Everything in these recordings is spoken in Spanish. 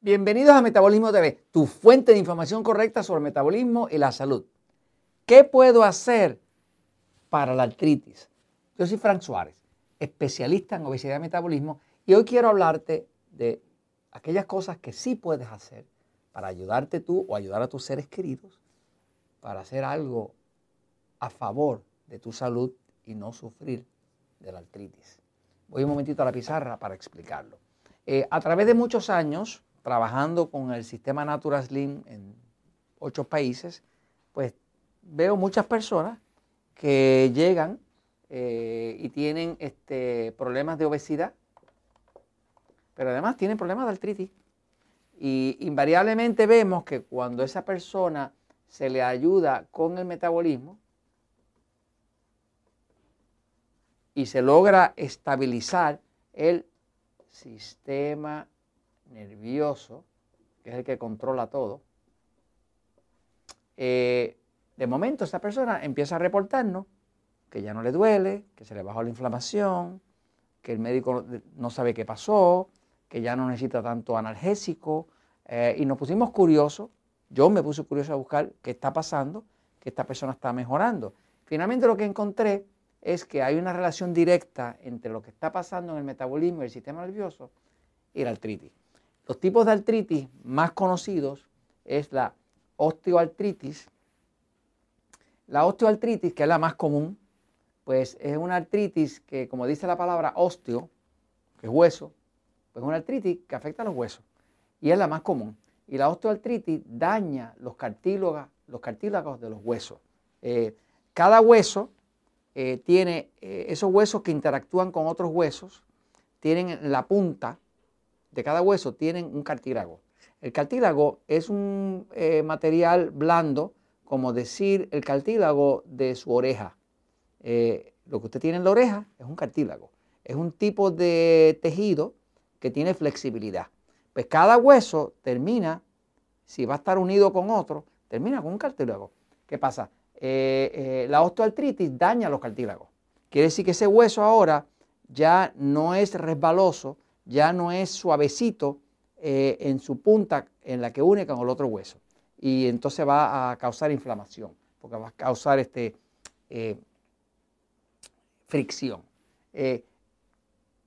Bienvenidos a Metabolismo TV, tu fuente de información correcta sobre el metabolismo y la salud. ¿Qué puedo hacer para la artritis? Yo soy Frank Suárez, especialista en obesidad y metabolismo, y hoy quiero hablarte de aquellas cosas que sí puedes hacer para ayudarte tú o ayudar a tus seres queridos para hacer algo a favor de tu salud y no sufrir de la artritis. Voy un momentito a la pizarra para explicarlo. Eh, a través de muchos años, trabajando con el sistema Natural Slim en ocho países, pues veo muchas personas que llegan eh, y tienen este, problemas de obesidad, pero además tienen problemas de artritis. Y invariablemente vemos que cuando esa persona se le ayuda con el metabolismo y se logra estabilizar el sistema nervioso, que es el que controla todo, eh, de momento esta persona empieza a reportarnos que ya no le duele, que se le bajó la inflamación, que el médico no sabe qué pasó, que ya no necesita tanto analgésico, eh, y nos pusimos curiosos, yo me puse curioso a buscar qué está pasando, que esta persona está mejorando. Finalmente lo que encontré es que hay una relación directa entre lo que está pasando en el metabolismo y el sistema nervioso y la artritis. Los tipos de artritis más conocidos es la osteoartritis. La osteoartritis, que es la más común, pues es una artritis que, como dice la palabra osteo, que es hueso, pues es una artritis que afecta a los huesos y es la más común. Y la osteoartritis daña los cartílagos, los cartílagos de los huesos. Eh, cada hueso eh, tiene eh, esos huesos que interactúan con otros huesos, tienen la punta de cada hueso tienen un cartílago. El cartílago es un eh, material blando, como decir el cartílago de su oreja. Eh, lo que usted tiene en la oreja es un cartílago. Es un tipo de tejido que tiene flexibilidad. Pues cada hueso termina, si va a estar unido con otro, termina con un cartílago. ¿Qué pasa? Eh, la osteoartritis daña los cartílagos. Quiere decir que ese hueso ahora ya no es resbaloso, ya no es suavecito eh, en su punta en la que une con el otro hueso. Y entonces va a causar inflamación, porque va a causar este, eh, fricción. Eh,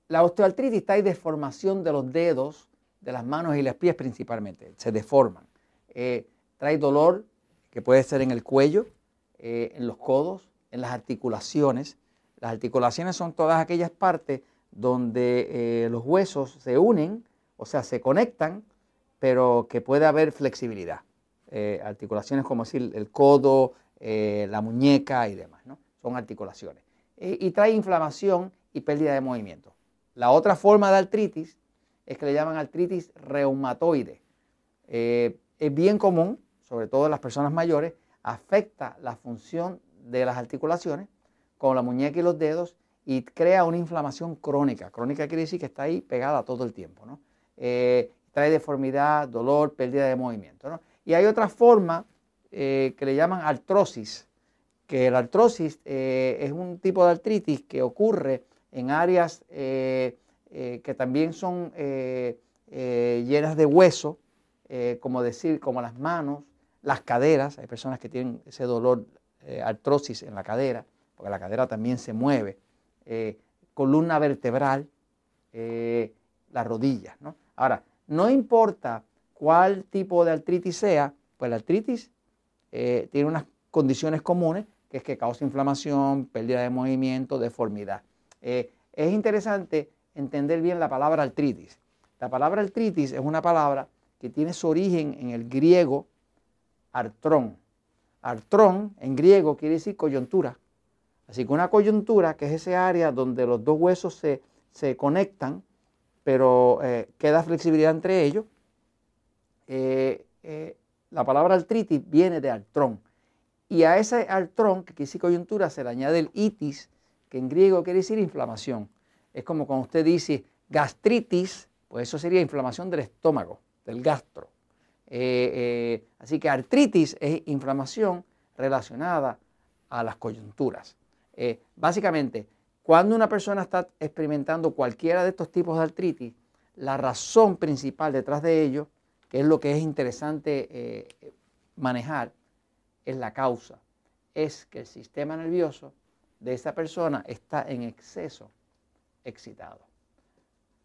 la osteoartritis en deformación de los dedos, de las manos y los pies principalmente, se deforman. trae dolor que puede ser en el cuello, en los codos, en las articulaciones. Las articulaciones son todas aquellas partes donde eh, los huesos se unen, o sea, se conectan, pero que puede haber flexibilidad. Eh, articulaciones como decir el codo, eh, la muñeca y demás, ¿no? Son articulaciones. y trae inflamación y pérdida de movimiento. La otra forma de artritis es que le llaman artritis reumatoide. es bien común, sobre todo en las personas mayores, afecta la función de las articulaciones, como la muñeca y los dedos, y crea una inflamación crónica. Crónica quiere que está ahí pegada todo el tiempo. ¿no? Eh, trae deformidad, dolor, pérdida de movimiento. ¿no? Y hay otra forma eh, que le llaman artrosis, que la artrosis eh, es un tipo de artritis que ocurre en áreas que también son llenas de hueso, como decir, como las manos, las caderas. Hay personas que tienen ese dolor, artrosis en la cadera, porque la cadera también se mueve. Eh, columna vertebral, eh, las rodillas. ¿no? Ahora, no importa cuál tipo de artritis sea, pues la artritis eh, tiene unas condiciones comunes, que es que causa inflamación, pérdida de movimiento, deformidad. es interesante entender bien la palabra artritis. La palabra artritis es una palabra que tiene su origen en el griego artrón. Artrón en griego quiere decir coyuntura. Así que una coyuntura, que es ese área donde los dos huesos se, conectan, pero eh, queda flexibilidad entre ellos, eh, eh, la palabra artritis viene de artrón. Y a ese artrón, que decir coyuntura, se le añade el itis, que en griego quiere decir inflamación. Es como cuando usted dice gastritis, pues eso sería inflamación del estómago, del gastro. así que artritis es inflamación relacionada a las coyunturas. Eh, básicamente, cuando una persona está experimentando cualquiera de estos tipos de artritis, la razón principal detrás de ello que es lo que es interesante eh, manejar, es la causa. Es que el sistema nervioso de esa persona está en exceso excitado.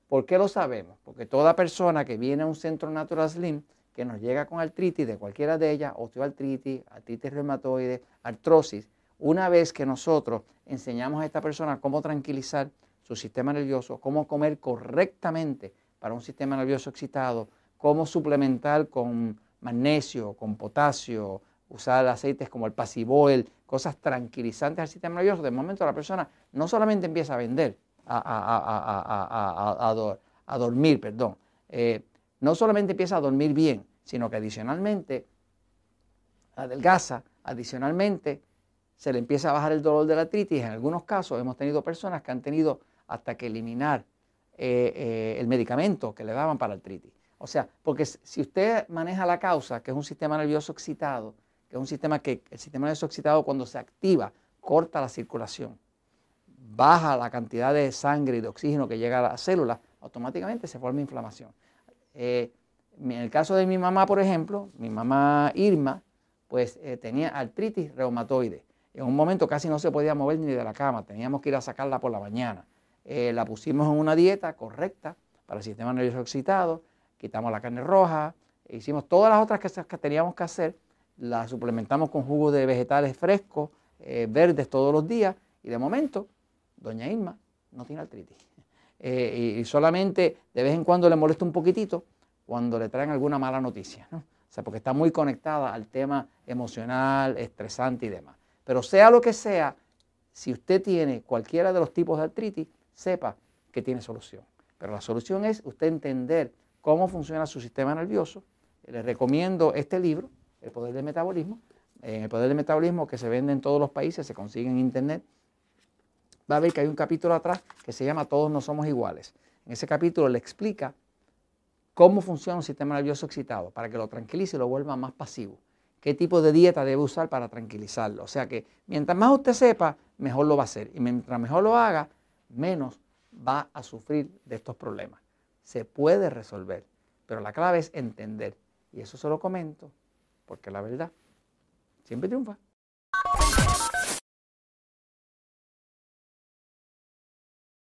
¿Por qué lo sabemos? Porque toda persona que viene a un centro Natural Slim, que nos llega con artritis de cualquiera de ellas, osteoartritis, artritis reumatoide, artrosis, una vez que nosotros enseñamos a esta persona cómo tranquilizar su sistema nervioso, cómo comer correctamente para un sistema nervioso excitado, cómo suplementar con magnesio, con potasio, usar aceites como el pasivoel, cosas tranquilizantes al sistema nervioso, de momento la persona no solamente empieza a vender, a, dormir, perdón, eh, no solamente empieza a dormir bien, sino que adicionalmente adelgaza, adicionalmente se le empieza a bajar el dolor de la artritis. En algunos casos hemos tenido personas que han tenido hasta que eliminar eh, eh, el medicamento que le daban para artritis. O sea, porque si usted maneja la causa, que es un sistema nervioso excitado, que es un sistema que el sistema nervioso excitado cuando se activa corta la circulación, baja la cantidad de sangre y de oxígeno que llega a las células, automáticamente se forma inflamación. Eh, en el caso de mi mamá, por ejemplo, mi mamá Irma, pues tenía artritis reumatoide. En un momento casi no se podía mover ni de la cama, teníamos que ir a sacarla por la mañana. Eh, la pusimos en una dieta correcta para el sistema nervioso excitado, quitamos la carne roja, hicimos todas las otras cosas que teníamos que hacer, la suplementamos con jugos de vegetales frescos, verdes todos los días, y de momento, doña Irma no tiene artritis. y solamente de vez en cuando le molesta un poquitito, cuando le traen alguna mala noticia, ¿no? O sea, porque está muy conectada al tema emocional, estresante y demás. Pero sea lo que sea, si usted tiene cualquiera de los tipos de artritis, sepa que tiene solución. Pero la solución es usted entender cómo funciona su sistema nervioso. Le recomiendo este libro, El Poder del Metabolismo. En El Poder del Metabolismo, que se vende en todos los países, se consigue en Internet. Va a ver que hay un capítulo atrás que se llama Todos no somos iguales. En ese capítulo le explica cómo funciona un sistema nervioso excitado para que lo tranquilice y lo vuelva más pasivo. ¿Qué tipo de dieta debe usar para tranquilizarlo? O sea que mientras más usted sepa, mejor lo va a hacer. Y mientras mejor lo haga, menos va a sufrir de estos problemas. Se puede resolver, pero la clave es entender. Y eso se lo comento porque la verdad siempre triunfa.